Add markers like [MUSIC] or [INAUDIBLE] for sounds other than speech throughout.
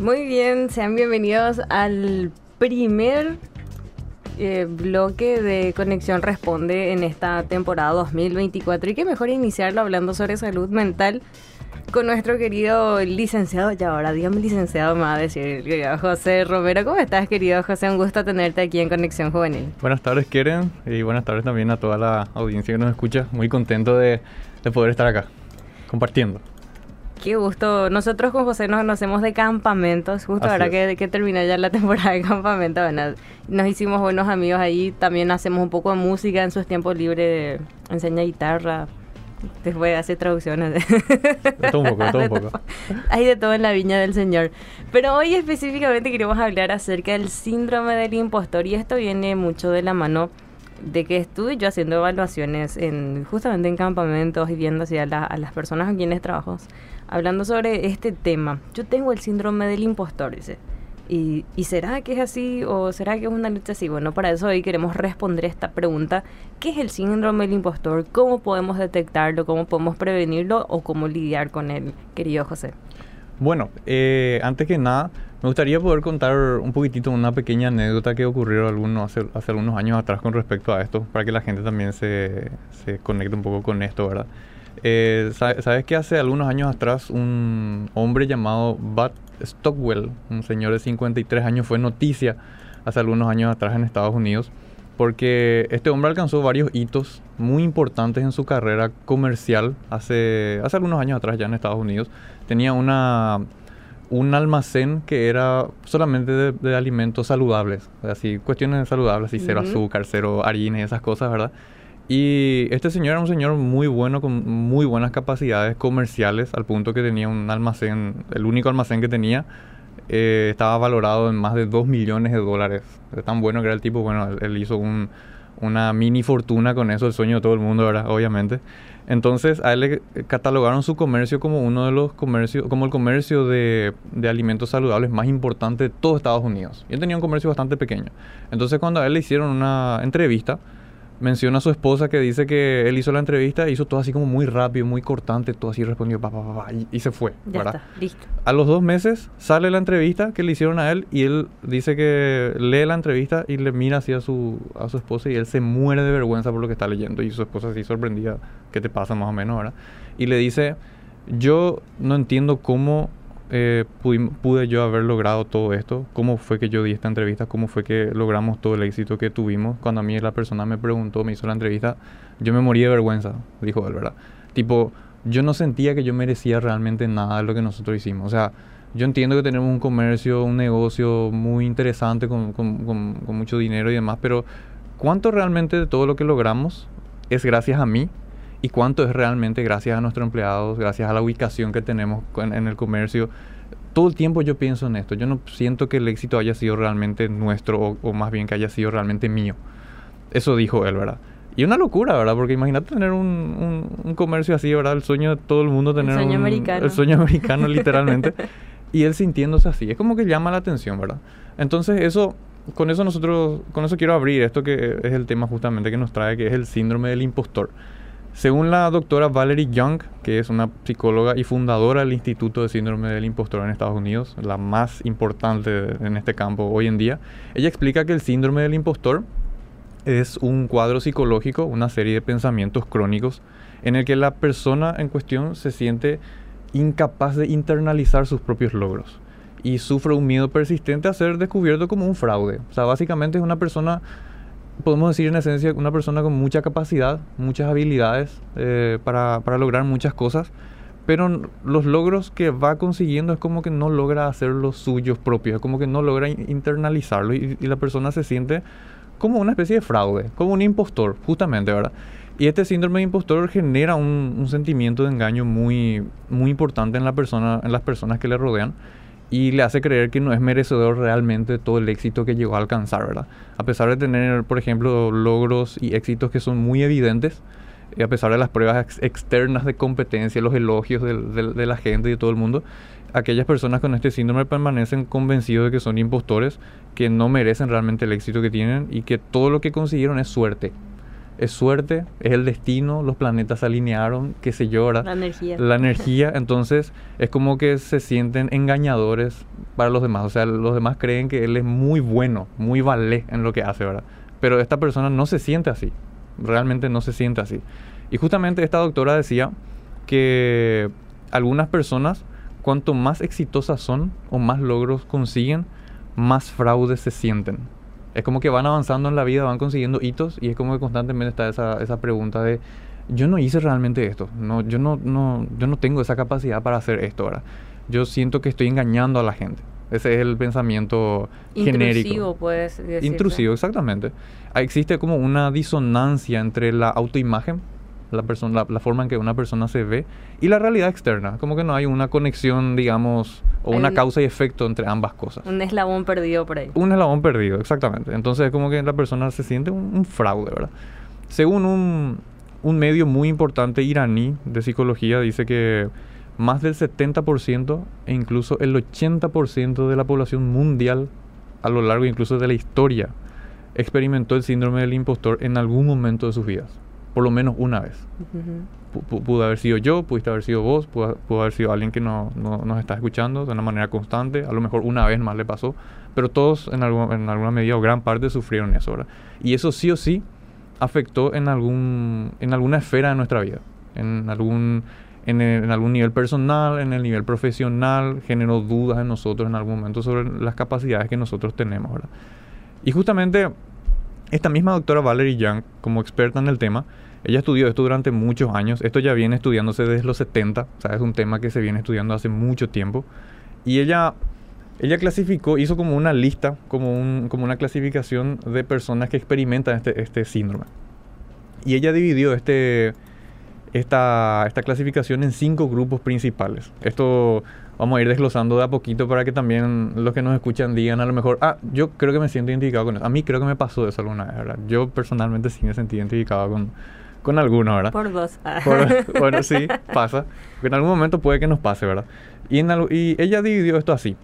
Muy bien, sean bienvenidos al primer eh, bloque de Conexión Responde en esta temporada 2024. Y qué mejor iniciarlo hablando sobre salud mental con nuestro querido licenciado, ya ahora dígame licenciado, me va a decir querido José Romero. ¿Cómo estás, querido José? Un gusto tenerte aquí en Conexión Juvenil. Buenas tardes, Keren, y buenas tardes también a toda la audiencia que nos escucha. Muy contento de, de poder estar acá, compartiendo. Qué gusto. Nosotros con José nos conocemos de campamentos, justo ahora que, que termina ya la [LAUGHS] temporada de campamento. Bueno, nos hicimos buenos amigos ahí. También hacemos un poco de música en sus tiempos libres. Enseña guitarra. Después hace traducciones. De todo un poco, de [LAUGHS] todo un poco. Hay de todo en la viña del Señor. Pero hoy específicamente queremos hablar acerca del síndrome del impostor. Y esto viene mucho de la mano de que estuve yo haciendo evaluaciones en justamente en campamentos y viendo hacia a las personas con quienes trabajo hablando sobre este tema. Yo tengo el síndrome del impostor, dice. ¿Y, ¿Y, será que es así o será que es una lucha así? Bueno, para eso hoy queremos responder esta pregunta. ¿Qué es el síndrome del impostor? ¿Cómo podemos detectarlo? ¿Cómo podemos prevenirlo? ¿O cómo lidiar con él, querido José? Bueno, eh, antes que nada, me gustaría poder contar un poquitito una pequeña anécdota que ocurrió algunos, hace, hace algunos años atrás con respecto a esto, para que la gente también se, se conecte un poco con esto, ¿verdad? Eh, ¿Sabes que hace algunos años atrás un hombre llamado Bud Stockwell, un señor de 53 años, fue noticia hace algunos años atrás en Estados Unidos? Porque este hombre alcanzó varios hitos muy importantes en su carrera comercial hace, hace algunos años atrás ya en Estados Unidos. Tenía una, un almacén que era solamente de, alimentos saludables, así cuestiones saludables, así cero azúcar, cero harina y esas cosas, ¿verdad? Y este señor era un señor muy bueno, con muy buenas capacidades comerciales, al punto que tenía un almacén, el único almacén que tenía, eh, estaba valorado en más de 2 millones de dólares. De tan bueno que era el tipo, bueno, él, hizo un, una mini fortuna con eso, el sueño de todo el mundo, ¿verdad? Obviamente. Entonces a él le catalogaron su comercio como uno de los comercios, como el comercio de, de, alimentos saludables más importante de todo Estados Unidos. Y él tenía un comercio bastante pequeño. Entonces cuando a él le hicieron una entrevista, menciona a su esposa que dice que él hizo la entrevista, hizo todo así como muy rápido, muy cortante, todo así respondió, pa, pa, pa, y, se fue. Ya está, listo. A los dos meses sale la entrevista que le hicieron a él y él dice que lee la entrevista y le mira así a su, a su esposa y él se muere de vergüenza por lo que está leyendo y su esposa así sorprendida, ¿qué te pasa más o menos ahora? Y le dice, yo no entiendo cómo eh, pude, yo haber logrado todo esto? ¿Cómo fue que yo di esta entrevista? ¿Cómo fue que logramos todo el éxito que tuvimos? Cuando a mí la persona me preguntó, me hizo la entrevista, yo me morí de vergüenza, dijo él, ¿verdad? Tipo, yo no sentía que yo merecía realmente nada de lo que nosotros hicimos. O sea, yo entiendo que tenemos un comercio, un negocio muy interesante con, con, con mucho dinero y demás, pero ¿cuánto realmente de todo lo que logramos es gracias a mí y cuánto es realmente gracias a nuestros empleados, gracias a la ubicación que tenemos en, el comercio. Todo el tiempo yo pienso en esto. Yo no siento que el éxito haya sido realmente nuestro o, más bien que haya sido realmente mío. Eso dijo él, ¿verdad? Y una locura, ¿verdad? Porque imagínate tener un, un, comercio así, ¿verdad? El sueño de todo el mundo tener el sueño un, americano. El sueño americano, [LAUGHS] literalmente. y él sintiéndose así. Es como que llama la atención, ¿verdad? Entonces eso, con eso nosotros, con eso quiero abrir esto que es el tema justamente que nos trae, que es el síndrome del impostor. Según la doctora Valerie Young, que es una psicóloga y fundadora del Instituto de Síndrome del Impostor en Estados Unidos, la más importante en este campo hoy en día, ella explica que el síndrome del impostor es un cuadro psicológico, una serie de pensamientos crónicos en el que la persona en cuestión se siente incapaz de internalizar sus propios logros y sufre un miedo persistente a ser descubierto como un fraude. O sea, básicamente es una persona podemos decir en esencia una persona con mucha capacidad, muchas habilidades eh, para, para, lograr muchas cosas, pero los logros que va consiguiendo es como que no logra hacer los suyos propios, es como que no logra internalizarlo y, la persona se siente como una especie de fraude, como un impostor, justamente, ¿verdad? Y este síndrome de impostor genera un, un sentimiento de engaño muy, muy importante en, la persona, en las personas que le rodean y le hace creer que no es merecedor realmente todo el éxito que llegó a alcanzar, ¿verdad? A pesar de tener, por ejemplo, logros y éxitos que son muy evidentes, a pesar de las pruebas externas de competencia, los elogios de, la gente y de todo el mundo, aquellas personas con este síndrome permanecen convencidos de que son impostores, que no merecen realmente el éxito que tienen y que todo lo que consiguieron es suerte. Es suerte, es el destino, los planetas se alinearon, qué sé yo. La energía. La energía, entonces es como que se sienten engañadores para los demás. O sea, los demás creen que él es muy bueno, muy vale en lo que hace, ¿verdad? Pero esta persona no se siente así, realmente no se siente así. Y justamente esta doctora decía que algunas personas, cuanto más exitosas son o más logros consiguen, más fraudes se sienten es como que van avanzando en la vida, van consiguiendo hitos y es como que constantemente está esa, esa pregunta de yo no hice realmente esto, no, yo no, no, yo no tengo esa capacidad para hacer esto ahora. Yo siento que estoy engañando a la gente. Ese es el pensamiento genérico. Intrusivo, puedes decir. Intrusivo, exactamente. Existe como una disonancia entre la autoimagen la, persona, la, forma en que una persona se ve y la realidad externa. Como que no hay una conexión, digamos, o una causa y efecto entre ambas cosas. Un eslabón perdido por ahí. Un eslabón perdido, exactamente. Entonces es como que la persona se siente un, fraude, ¿verdad? Según un, un medio muy importante iraní de psicología, dice que más del 70% e incluso el 80% de la población mundial a lo largo incluso de la historia experimentó el síndrome del impostor en algún momento de sus vidas por lo menos una vez. Pudo haber sido yo, pudiste haber sido vos, pudo, haber sido alguien que no, nos está escuchando de una manera constante, a lo mejor una vez más le pasó, pero todos en, en alguna medida o gran parte sufrieron eso. ¿verdad? Y eso sí o sí afectó en, algún, en alguna esfera de nuestra vida, en algún, en, en, algún nivel personal, en el nivel profesional, generó dudas en nosotros en algún momento sobre las capacidades que nosotros tenemos. ¿verdad? Y justamente esta misma doctora Valerie Young, como experta en el tema, ella estudió esto durante muchos años. Esto ya viene estudiándose desde los 70, o es un tema que se viene estudiando hace mucho tiempo. Y ella, ella clasificó, hizo como una lista, como una clasificación de personas que experimentan este, este síndrome. Y ella dividió este, esta, esta clasificación en cinco grupos principales. Esto vamos a ir desglosando de a poquito para que también los que nos escuchan digan a lo mejor, ah, yo creo que me siento identificado con eso. A mí creo que me pasó eso alguna vez, ¿verdad? Yo personalmente sí me sentí identificado con, con alguno, ¿verdad? Por dos. [LAUGHS] bueno, sí, pasa. En algún momento puede que nos pase, ¿verdad? Y, en, y ella dividió esto así.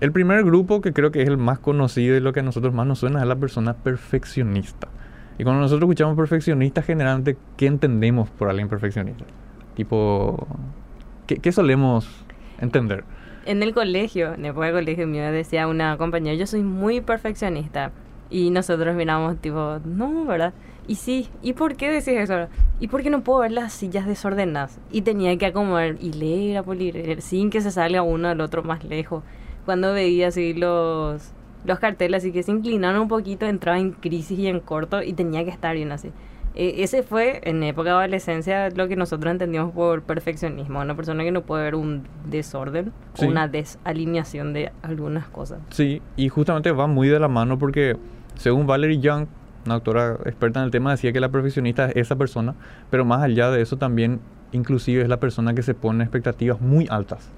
El primer grupo, que creo que es el más conocido y lo que a nosotros más nos suena, es la persona perfeccionista. Y cuando nosotros escuchamos perfeccionista, generalmente, ¿qué entendemos por alguien perfeccionista? Tipo, ¿qué, qué solemos entender. En el colegio, en el colegio mío, decía una compañera, yo soy muy perfeccionista. Y nosotros miramos tipo, no, ¿verdad? Y sí, ¿y por qué decís eso? ¿Y por qué no puedo ver las sillas desordenadas? Y tenía que acomodar y leer, a leer, sin que se salga uno al otro más lejos. Cuando veía así los, los carteles, así que se inclinaron un poquito, entraba en crisis y en corto y tenía que estar bien así. E, ese fue en época de adolescencia lo que nosotros entendíamos por perfeccionismo, una persona que no puede ver un desorden o una desalineación de algunas cosas. Sí, y justamente va muy de la mano porque según Valerie Young, una autora experta en el tema, decía que la perfeccionista es esa persona, pero más allá de eso también inclusive es la persona que se pone expectativas muy altas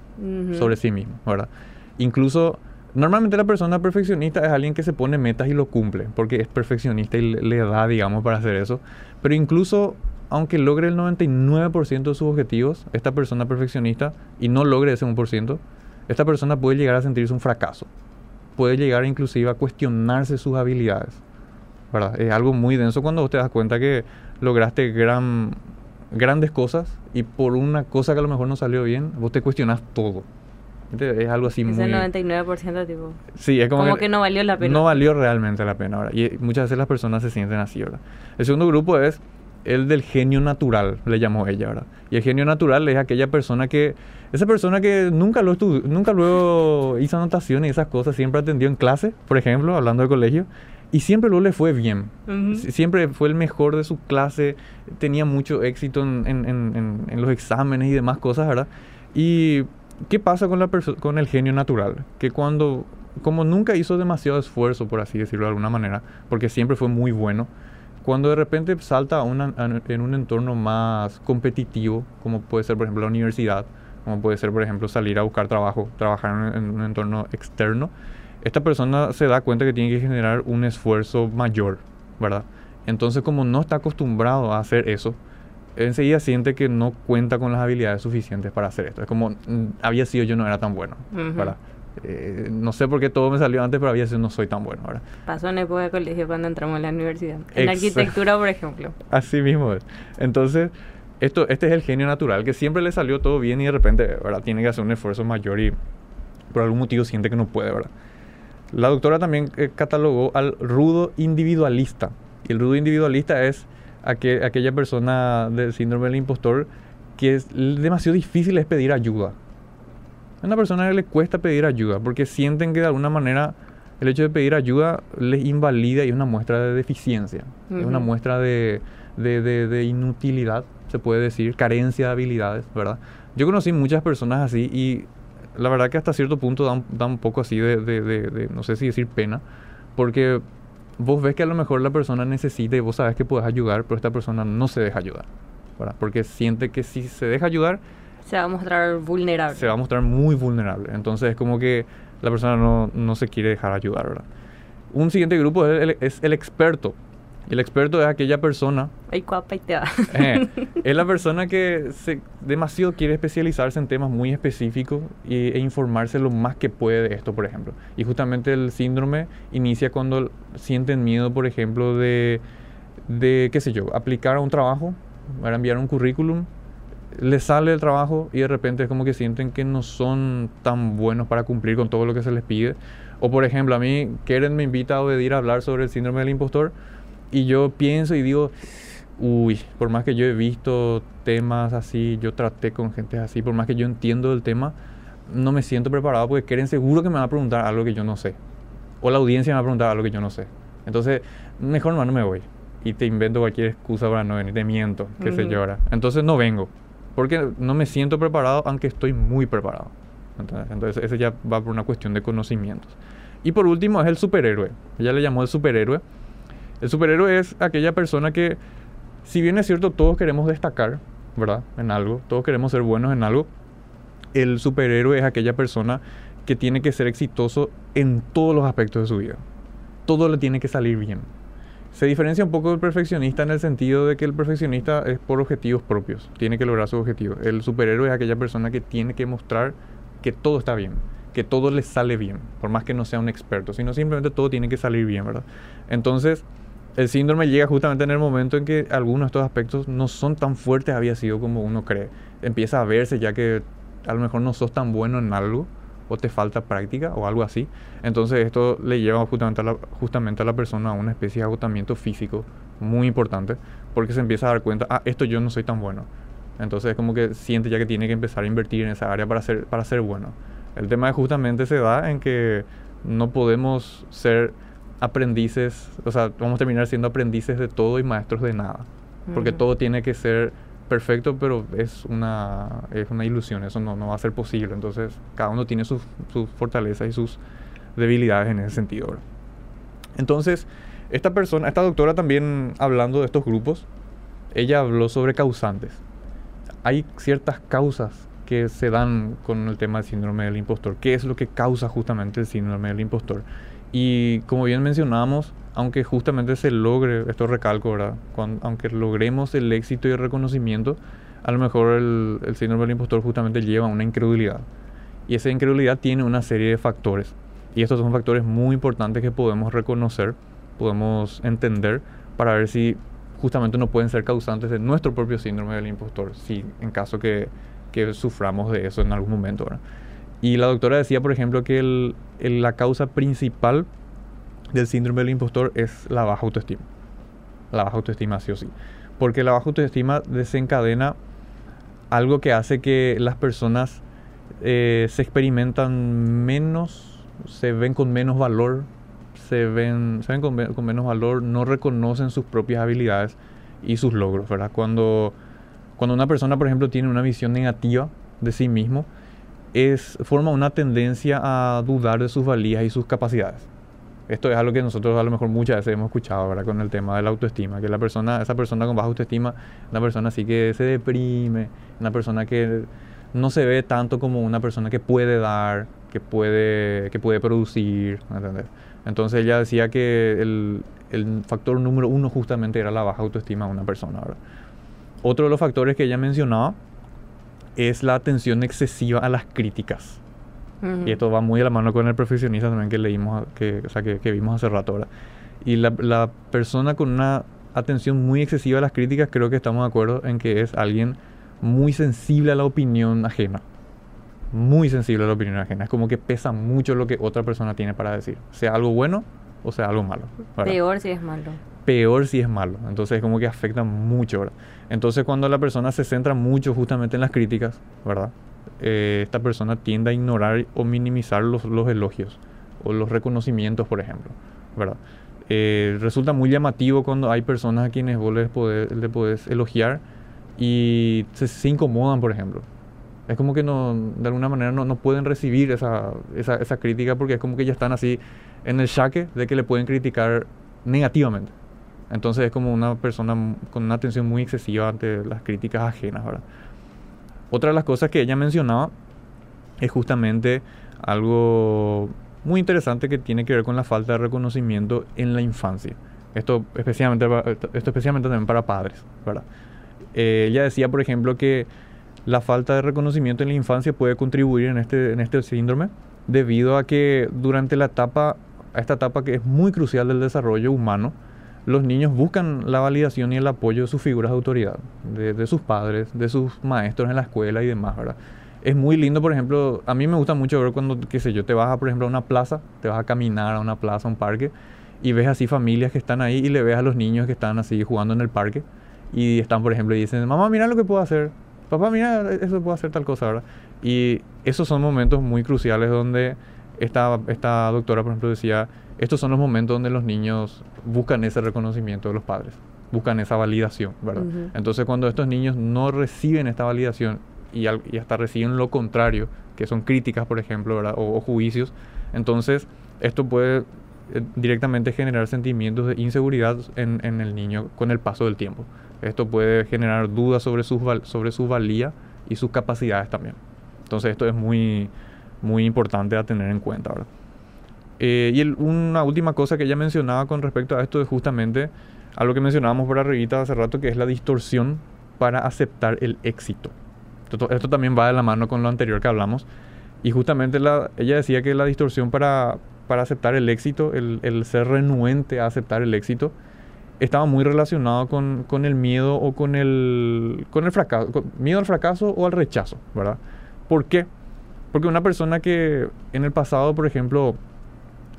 sobre sí mismo, ¿verdad? Incluso Normalmente la persona perfeccionista es alguien que se pone metas y lo cumple, porque es perfeccionista y le da, digamos, para hacer eso. Pero incluso aunque logre el 99% de sus objetivos, esta persona perfeccionista, y no logre ese 1%, esta persona puede llegar a sentirse un fracaso. Puede llegar inclusive a cuestionarse sus habilidades. ¿verdad? Es algo muy denso cuando vos te das cuenta que lograste gran, grandes cosas y por una cosa que a lo mejor no salió bien, vos te cuestionas todo. Es algo así muy... 99% tipo... Sí, es como, como que, no valió la pena. No valió realmente la pena ahora. Y muchas veces las personas se sienten así, ¿verdad? El segundo grupo es el del genio natural, le llamó ella, ¿verdad? Y el genio natural es aquella persona que... Esa persona que nunca lo nunca luego hizo anotaciones y esas cosas, siempre atendió en clase, por ejemplo, hablando de colegio, y siempre luego le fue bien. Siempre fue el mejor de su clase, tenía mucho éxito en, en, en, en los exámenes y demás cosas, ¿verdad? Y ¿Qué pasa con, la con el genio natural? Que cuando, como nunca hizo demasiado esfuerzo, por así decirlo de alguna manera, porque siempre fue muy bueno, cuando de repente salta a una, en un entorno más competitivo, como puede ser por ejemplo la universidad, como puede ser por ejemplo salir a buscar trabajo, trabajar en, en un entorno externo, esta persona se da cuenta que tiene que generar un esfuerzo mayor, ¿verdad? Entonces como no está acostumbrado a hacer eso, enseguida siente que no cuenta con las habilidades suficientes para hacer esto. Es como, mm, había sido yo no era tan bueno. eh, no sé por qué todo me salió antes, pero había veces no soy tan bueno. ahora Pasó en época de colegio cuando entramos en la universidad. En arquitectura, por ejemplo. Así mismo es. Entonces, esto, este es el genio natural, que siempre le salió todo bien y de repente, ¿verdad? Tiene que hacer un esfuerzo mayor y por algún motivo siente que no puede, ¿verdad? La doctora también eh, catalogó al rudo individualista. Y el rudo individualista es aquella persona del síndrome del impostor que es demasiado difícil es pedir ayuda. Es una persona que le cuesta pedir ayuda porque sienten que de alguna manera el hecho de pedir ayuda les invalida y es una muestra de deficiencia, es una muestra de, de, inutilidad, se puede decir, carencia de habilidades, ¿verdad? Yo conocí muchas personas así y la verdad que hasta cierto punto da un, poco así de, no sé si decir pena, porque vos ves que a lo mejor la persona necesita y vos sabes que puedes ayudar, pero esta persona no se deja ayudar, ¿verdad? Porque siente que si se deja ayudar, se va a mostrar vulnerable. Se va a mostrar muy vulnerable. Entonces es como que la persona no, no se quiere dejar ayudar, ¿verdad? Un siguiente grupo es el, es el experto. El experto es aquella persona. Ay, y te va. Eh, [LAUGHS] es la persona que se, demasiado quiere especializarse en temas muy específicos e informarse lo más que puede de esto, por ejemplo. Y justamente el síndrome inicia cuando sienten miedo, por ejemplo, de, de qué sé yo, aplicar a un trabajo, para enviar un currículum les sale el trabajo y de repente es como que sienten que no son tan buenos para cumplir con todo lo que se les pide. O por ejemplo, a mí Keren me invita a obedir a hablar sobre el síndrome del impostor y yo pienso y digo, uy, por más que yo he visto temas así, yo traté con gente así, por más que yo entiendo el tema, no me siento preparado porque Keren seguro que me va a preguntar algo que yo no sé. O la audiencia me va a preguntar algo que yo no sé. Entonces, mejor no me voy. Y te invento cualquier excusa para no venir, te miento, que se llora. Entonces no vengo porque no me siento preparado aunque estoy muy preparado. Entonces, ese ya va por una cuestión de conocimientos. Y por último es el superhéroe. Ella le llamó el superhéroe. El superhéroe es aquella persona que, si bien es cierto, todos queremos destacar, ¿verdad? En algo, todos queremos ser buenos en algo. El superhéroe es aquella persona que tiene que ser exitoso en todos los aspectos de su vida. Todo le tiene que salir bien. Se diferencia un poco del perfeccionista en el sentido de que el perfeccionista es por objetivos propios, tiene que lograr sus objetivos. El superhéroe es aquella persona que tiene que mostrar que todo está bien, que todo le sale bien, por más que no sea un experto, sino simplemente todo tiene que salir bien, ¿verdad? Entonces, el síndrome llega justamente en el momento en que algunos de estos aspectos no son tan fuertes había sido como uno cree. Empieza a verse ya que a lo mejor no sos tan bueno en algo o te falta práctica o algo así. Entonces esto le lleva justamente a la, justamente a la persona a una especie de agotamiento físico muy importante porque se empieza a dar cuenta, ah, esto yo no soy tan bueno. Entonces es como que siente ya que tiene que empezar a invertir en esa área para ser, para ser bueno. El tema justamente se da en que no podemos ser aprendices, o sea, vamos a terminar siendo aprendices de todo y maestros de nada. Porque todo tiene que ser perfecto, pero es una, es una ilusión, eso no, no va a ser posible. Entonces, cada uno tiene sus, sus fortalezas y sus debilidades en ese sentido. Entonces, esta persona, esta doctora también hablando de estos grupos, ella habló sobre causantes. Hay ciertas causas que se dan con el tema del síndrome del impostor. ¿Qué es lo que causa justamente el síndrome del impostor? Y como bien mencionamos, aunque justamente se logre, esto recalco, ¿verdad? aunque logremos el éxito y el reconocimiento, a lo mejor el, síndrome del impostor justamente lleva a una incredulidad. Y esa incredulidad tiene una serie de factores. Y estos son factores muy importantes que podemos reconocer, podemos entender para ver si justamente no pueden ser causantes de nuestro propio síndrome del impostor, si en caso que, que suframos de eso en algún momento. ¿verdad? Y la doctora decía, por ejemplo, que la causa principal del síndrome del impostor es la baja autoestima. La baja autoestima, sí o sí. Porque la baja autoestima desencadena algo que hace que las personas eh, se experimentan menos, se ven con menos valor, se ven, se ven con, con, menos valor, no reconocen sus propias habilidades y sus logros, ¿verdad? Cuando, cuando una persona, por ejemplo, tiene una visión negativa de sí mismo, es, forma una tendencia a dudar de sus valías y sus capacidades. Esto es algo que nosotros a lo mejor muchas veces hemos escuchado ¿verdad? con el tema de la autoestima, que la persona, esa persona con baja autoestima, una persona así que se deprime, una persona que no se ve tanto como una persona que puede dar, que puede, que puede producir, Entonces ella decía que el, el, factor número uno justamente era la baja autoestima de una persona. Otro de los factores que ella mencionaba es la atención excesiva a las críticas. Y esto va muy de la mano con el profesionista también que leímos, que, o sea, que, que vimos hace rato ahora. Y la, la persona con una atención muy excesiva a las críticas, creo que estamos de acuerdo en que es alguien muy sensible a la opinión ajena. Muy sensible a la opinión ajena. Es como que pesa mucho lo que otra persona tiene para decir. Sea algo bueno o sea algo malo. Peor si es malo. Peor si es malo. Entonces es como que afecta mucho, ¿verdad? Entonces cuando la persona se centra mucho justamente en las críticas, ¿verdad? Eh, esta persona tiende a ignorar o minimizar los, los elogios o los reconocimientos, por ejemplo, ¿verdad? Eh, resulta muy llamativo cuando hay personas a quienes vos les podés, elogiar y se, incomodan, por ejemplo. Es como que no, de alguna manera no, no pueden recibir esa, esa, esa, crítica porque es como que ya están así en el shaque de que le pueden criticar negativamente. Entonces es como una persona con una atención muy excesiva ante las críticas ajenas, ¿verdad? Otra de las cosas que ella mencionaba es justamente algo muy interesante que tiene que ver con la falta de reconocimiento en la infancia. Esto especialmente, esto especialmente también para padres, ¿verdad? Eh, ella decía, por ejemplo, que la falta de reconocimiento en la infancia puede contribuir en este, en este síndrome debido a que durante la etapa, esta etapa que es muy crucial del desarrollo humano, los niños buscan la validación y el apoyo de sus figuras de autoridad, de, de sus padres, de sus maestros en la escuela y demás, ¿verdad? es muy lindo, por ejemplo, a mí me gusta mucho ver cuando, qué sé yo, te vas a, por ejemplo, a una plaza, te vas a caminar a una plaza, a un parque, y ves así familias que están ahí y le ves a los niños que están así jugando en el parque, y están, por ejemplo, y dicen, mamá, mira lo que puedo hacer, papá, mira, eso puedo hacer tal cosa, ¿verdad? Y esos son momentos muy cruciales donde esta, esta doctora, por ejemplo, decía, estos son los momentos donde los niños buscan ese reconocimiento de los padres, buscan esa validación, ¿verdad? Entonces, cuando estos niños no reciben esta validación y, hasta reciben lo contrario, que son críticas, por ejemplo, o, juicios. Entonces, esto puede eh, directamente generar sentimientos de inseguridad en, el niño con el paso del tiempo. Esto puede generar dudas sobre su, sobre su valía y sus capacidades también. Entonces, esto es muy, muy importante a tener en cuenta. ¿verdad? Eh, y una última cosa que ella mencionaba con respecto a esto es justamente a lo que mencionábamos por arribita hace rato, que es la distorsión para aceptar el éxito. Esto, también va de la mano con lo anterior que hablamos. Y justamente la, ella decía que la distorsión para, para aceptar el éxito, el, el, ser renuente a aceptar el éxito, estaba muy relacionado con, con el miedo o con el, con el fracaso, miedo al fracaso o al rechazo, ¿verdad? ¿Por qué? Porque una persona que en el pasado, por ejemplo,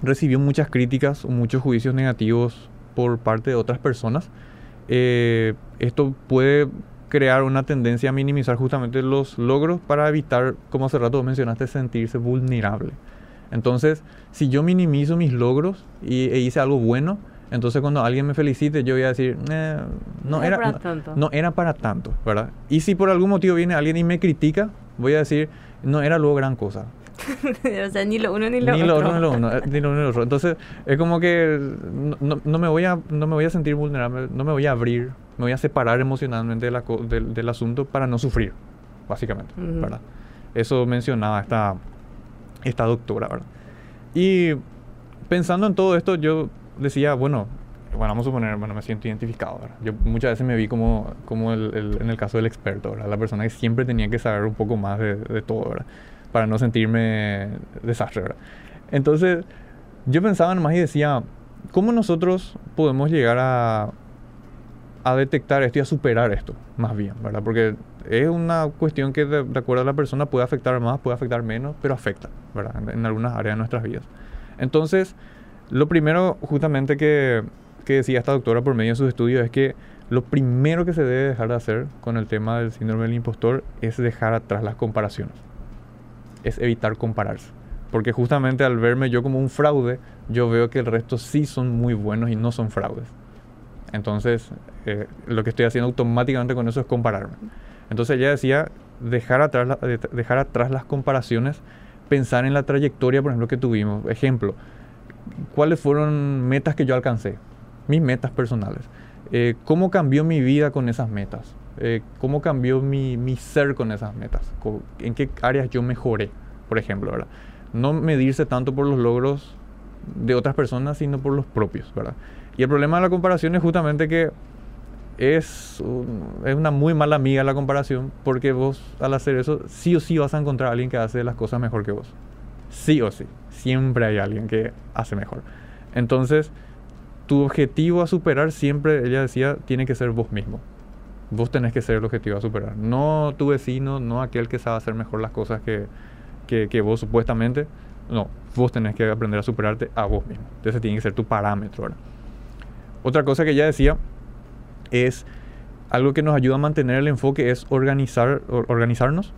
recibió muchas críticas o muchos juicios negativos por parte de otras personas, eh, esto puede crear una tendencia a minimizar justamente los logros para evitar, como hace rato mencionaste, sentirse vulnerable. Entonces, si yo minimizo mis logros y, e hice algo bueno, entonces cuando alguien me felicite, yo voy a decir, eh, no, era, para tanto. no era para tanto, ¿verdad? Y si por algún motivo viene alguien y me critica, voy a decir, no era luego gran cosa. [LAUGHS] o sea, ni lo uno ni lo ni otro. Lo uno, ni lo uno, ni lo uno ni lo otro. Entonces, es como que no, no, me voy a, no me voy a sentir vulnerable, no me voy a abrir, me voy a separar emocionalmente de la, del, asunto para no sufrir, básicamente, ¿verdad? Eso mencionaba esta, esta doctora, ¿verdad? Y pensando en todo esto, yo decía, bueno, bueno, vamos a suponer, bueno, me siento identificado, ¿verdad? Yo muchas veces me vi como, como el, en el caso del experto, ¿verdad? La persona que siempre tenía que saber un poco más de, de todo, ¿verdad? Para no sentirme desastre, ¿verdad? Entonces, yo pensaba nomás y decía, ¿cómo nosotros podemos llegar a, detectar esto y a superar esto, más bien, ¿verdad? Porque es una cuestión que de, acuerdo a la persona puede afectar más, puede afectar menos, pero afecta, ¿verdad? En, algunas áreas de nuestras vidas. Entonces, lo primero justamente que, que, decía esta doctora por medio de sus estudios es que lo primero que se debe dejar de hacer con el tema del síndrome del impostor es dejar atrás las comparaciones. Es evitar compararse. Porque justamente al verme yo como un fraude, yo veo que el resto sí son muy buenos y no son fraudes. Entonces, eh, lo que estoy haciendo automáticamente con eso es compararme. Entonces ella decía, dejar atrás, dejar atrás las comparaciones, pensar en la trayectoria, por ejemplo, que tuvimos. Ejemplo, ¿cuáles fueron metas que yo alcancé? Mis metas personales. Eh, ¿Cómo cambió mi vida con esas metas? Eh, ¿Cómo cambió mi, mi, ser con esas metas? ¿En qué áreas yo mejoré, por ejemplo? ¿verdad? No medirse tanto por los logros de otras personas, sino por los propios, ¿verdad? Y el problema de la comparación es justamente que es, es una muy mala amiga la comparación, porque vos al hacer eso sí o sí vas a encontrar a alguien que hace las cosas mejor que vos. Sí o sí. Siempre hay alguien que hace mejor. Entonces, tu objetivo a superar siempre, ella decía, tiene que ser vos mismo. Vos tenés que ser el objetivo a superar. No tu vecino, no aquel que sabe hacer mejor las cosas que, que, vos supuestamente. No, vos tenés que aprender a superarte a vos mismo. Entonces tiene que ser tu parámetro. Otra cosa que ella decía es algo que nos ayuda a mantener el enfoque es organizar, organizarnos,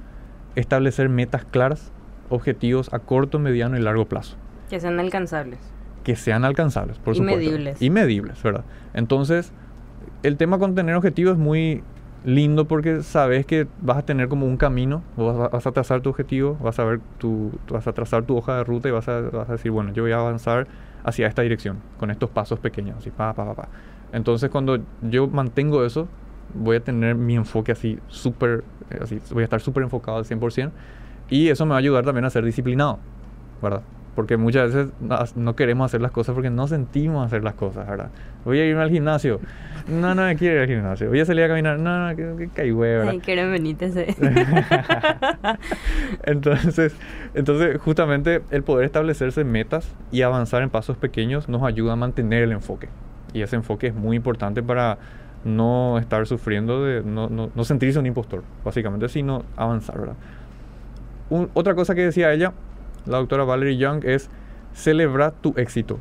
establecer metas claras, objetivos a corto, mediano y largo plazo. Que sean alcanzables. Que sean alcanzables, por y supuesto. medibles. Y medibles, ¿verdad? Entonces, el tema con tener objetivos es muy lindo porque sabes que vas a tener como un camino, vas, vas a trazar tu objetivo, vas a ver tu, vas a trazar tu hoja de ruta y vas a, vas a decir, bueno, yo voy a avanzar hacia esta dirección, con estos pasos pequeños, así, pa, pa, pa, pa. Entonces, cuando yo mantengo eso, voy a tener mi enfoque así súper, eh, así, voy a estar súper enfocado al 100% y eso me va a ayudar también a ser disciplinado, ¿verdad? Porque muchas veces no, queremos hacer las cosas porque no sentimos hacer las cosas, ¿verdad? Voy a irme al gimnasio. No, no me quiero ir al gimnasio. Voy a salir a caminar. No, no, que, que ¿verdad? Ay, quiero venirte [LAUGHS] entonces, entonces, justamente el poder establecerse metas y avanzar en pasos pequeños nos ayuda a mantener el enfoque. Y ese enfoque es muy importante para no estar sufriendo de no, no, no sentirse un impostor, básicamente, sino avanzar, ¿verdad? otra cosa que decía ella, la doctora Valerie Young, es celebrar tu éxito.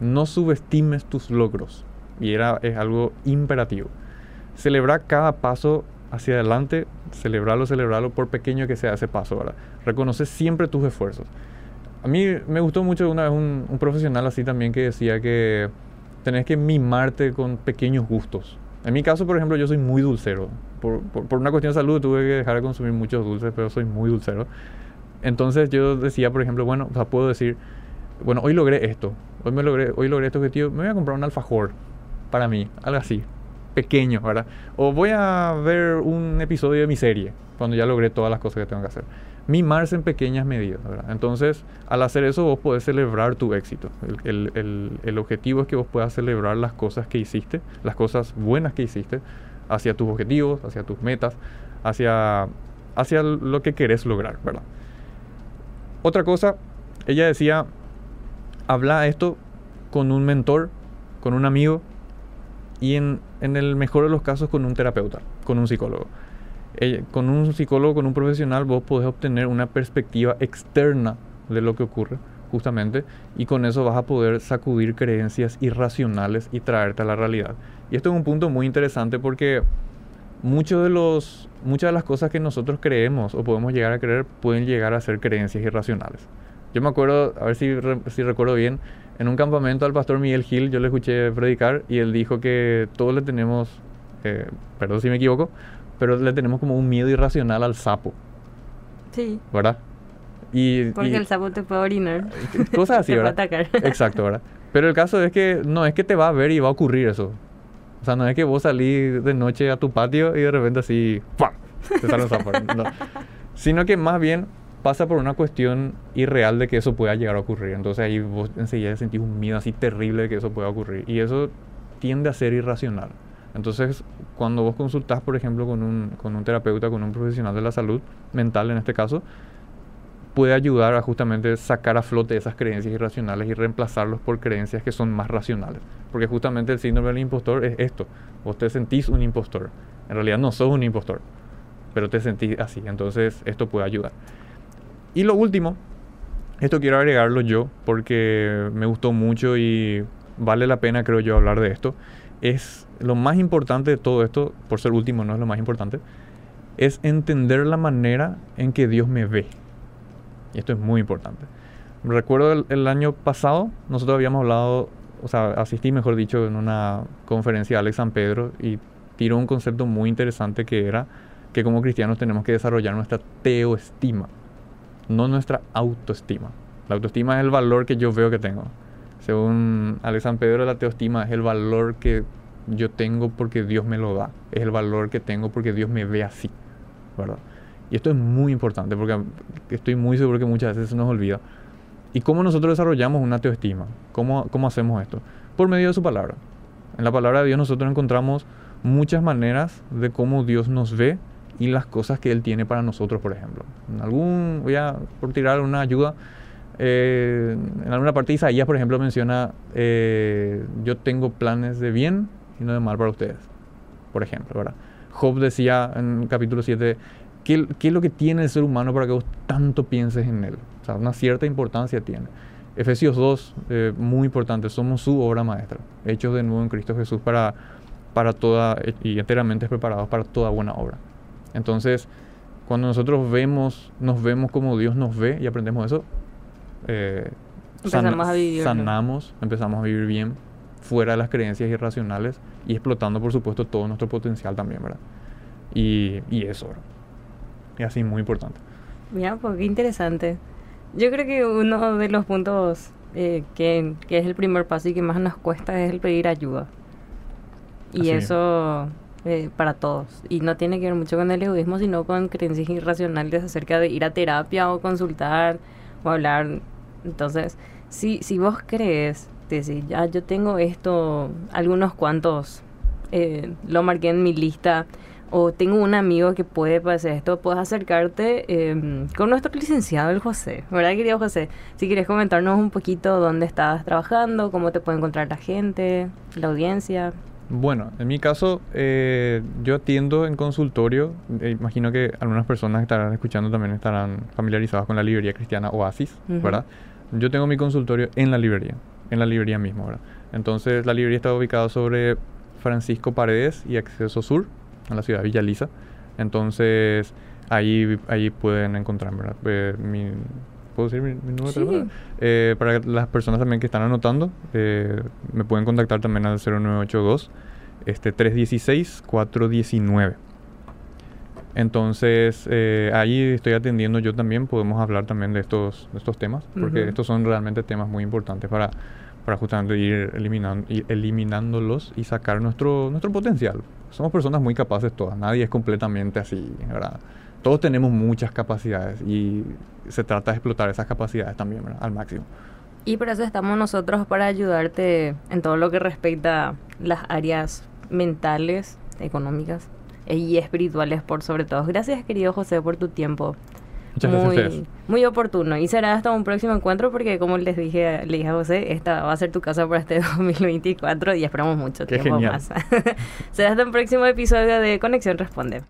No subestimes tus logros. Y era, es algo imperativo. Celebrar cada paso hacia adelante, celebrarlo, celebrarlo, por pequeño que sea ese paso, ¿verdad? Reconoce siempre tus esfuerzos. A mí me gustó mucho una vez un, profesional así también que decía que tenés que mimarte con pequeños gustos. En mi caso, por ejemplo, yo soy muy dulcero. Por, por, una cuestión de salud tuve que dejar de consumir muchos dulces, pero soy muy dulcero. Entonces yo decía, por ejemplo, bueno, o sea, puedo decir, bueno, hoy logré esto, hoy, me logré, hoy logré este objetivo, me voy a comprar un alfajor para mí, algo así, pequeño, ¿verdad? O voy a ver un episodio de mi serie, cuando ya logré todas las cosas que tengo que hacer mimarse en pequeñas medidas. ¿verdad? Entonces, al hacer eso, vos podés celebrar tu éxito. El, objetivo es que vos puedas celebrar las cosas que hiciste, las cosas buenas que hiciste, hacia tus objetivos, hacia tus metas, hacia, hacia lo que querés lograr. ¿verdad? Otra cosa, ella decía, habla esto con un mentor, con un amigo y en, el mejor de los casos con un terapeuta, con un psicólogo con un psicólogo, con un profesional, vos podés obtener una perspectiva externa de lo que ocurre, justamente, y con eso vas a poder sacudir creencias irracionales y traerte a la realidad. Y esto es un punto muy interesante porque muchos de los, muchas de las cosas que nosotros creemos o podemos llegar a creer pueden llegar a ser creencias irracionales. Yo me acuerdo, a ver si, si recuerdo bien, en un campamento al pastor Miguel Gil yo le escuché predicar y él dijo que todos le tenemos, eh, perdón si me equivoco, pero le tenemos como un miedo irracional al sapo. Sí. ¿Verdad? Y, Porque el sapo te puede orinar. Cosas así, ¿verdad? [LAUGHS] Te puede atacar. Exacto, ¿verdad? Pero el caso es que no es que te va a ver y va a ocurrir eso. O sea, no es que vos salís de noche a tu patio y de repente así, ¡pam! Te sale un sapo. No. [LAUGHS] Sino que más bien pasa por una cuestión irreal de que eso pueda llegar a ocurrir. Entonces ahí vos enseguida sentís un miedo así terrible de que eso pueda ocurrir. Y eso tiende a ser irracional. Entonces, cuando vos consultás, por ejemplo, con un, con un terapeuta, con un profesional de la salud mental en este caso, puede ayudar a justamente sacar a flote esas creencias irracionales y reemplazarlos por creencias que son más racionales. Porque justamente el síndrome del impostor es esto. Vos te sentís un impostor. En realidad no sos un impostor, pero te sentís así. Entonces esto puede ayudar. Y lo último, esto quiero agregarlo yo porque me gustó mucho y vale la pena creo yo hablar de esto es lo más importante de todo esto, por ser último no es lo más importante, es entender la manera en que Dios me ve. Y esto es muy importante. Recuerdo el, año pasado, nosotros habíamos hablado, o sea, asistí, mejor dicho, en una conferencia de Alex San Pedro y tiró un concepto muy interesante que era que como cristianos tenemos que desarrollar nuestra teoestima, no nuestra autoestima. La autoestima es el valor que yo veo que tengo. Según Alex San Pedro, la teoestima es el valor que yo tengo porque Dios me lo da. Es el valor que tengo porque Dios me ve así. ¿Verdad? Y esto es muy importante porque estoy muy seguro que muchas veces se nos olvida. ¿Y cómo nosotros desarrollamos una teoestima? ¿Cómo, ¿Cómo hacemos esto? Por medio de su palabra. En la palabra de Dios nosotros encontramos muchas maneras de cómo Dios nos ve y las cosas que Él tiene para nosotros, por ejemplo. En algún, voy a por tirar una ayuda, eh, en alguna parte de Isaías, por ejemplo, menciona, eh, yo tengo planes de bien y no de mal para ustedes, por ejemplo, ¿verdad? Job decía en capítulo 7, ¿qué, ¿qué, es lo que tiene el ser humano para que vos tanto pienses en él? O sea, una cierta importancia tiene. Efesios 2, eh, muy importante, somos su obra maestra, hechos de nuevo en Cristo Jesús para, para toda, y enteramente preparados para toda buena obra. Entonces, cuando nosotros vemos, nos vemos como Dios nos ve y aprendemos eso, eh, empezamos a vivir, sanamos, empezamos a vivir bien, fuera de las creencias irracionales y explotando, por supuesto, todo nuestro potencial también, ¿verdad? Y, y eso, ¿verdad? Y así, muy importante. Mira, pues qué interesante. Yo creo que uno de los puntos eh, que, que, es el primer paso y que más nos cuesta es el pedir ayuda. Y eso eh, para todos. Y no tiene que ver mucho con el egoísmo, sino con creencias irracionales acerca de ir a terapia o consultar o hablar. Entonces, si, si vos crees, decir, ya yo tengo esto, algunos cuantos, eh, lo marqué en mi lista, o tengo un amigo que puede hacer esto, puedes acercarte eh, con nuestro licenciado, el José. ¿Verdad, querido José? Si quieres comentarnos un poquito dónde estás trabajando, cómo te puede encontrar la gente, la audiencia. Bueno, en mi caso, eh, yo atiendo en consultorio. Eh, imagino que algunas personas que estarán escuchando también estarán familiarizadas con la librería cristiana Oasis, ¿verdad? Yo tengo mi consultorio en la librería, en la librería misma, ¿verdad? Entonces, la librería está ubicada sobre Francisco Paredes y Acceso Sur, en la ciudad de Villa Lisa. Entonces, ahí, ahí pueden encontrar, ¿verdad? Eh, mi, ¿Puedo decir mi, número de teléfono? Eh, para las personas también que están anotando, eh, me pueden contactar también al 0982 este 316 419. Entonces, ahí estoy atendiendo yo también, podemos hablar también de estos, de estos temas, porque estos son realmente temas muy importantes para, para justamente ir, eliminando, ir eliminándolos y sacar nuestro, nuestro potencial. Somos personas muy capaces todas, nadie es completamente así, ¿verdad? Todos tenemos muchas capacidades y se trata de explotar esas capacidades también ¿verdad? al máximo. Y por eso estamos nosotros para ayudarte en todo lo que respecta a las áreas mentales, económicas y espirituales por sobre todo. Gracias querido José por tu tiempo. Muchas muy, gracias. Muy oportuno. Y será hasta un próximo encuentro porque como les dije, le dije a José, esta va a ser tu casa para este [LAUGHS] 2024 y esperamos mucho Qué tiempo genial. más. [LAUGHS] será hasta un próximo episodio de Conexión Responde.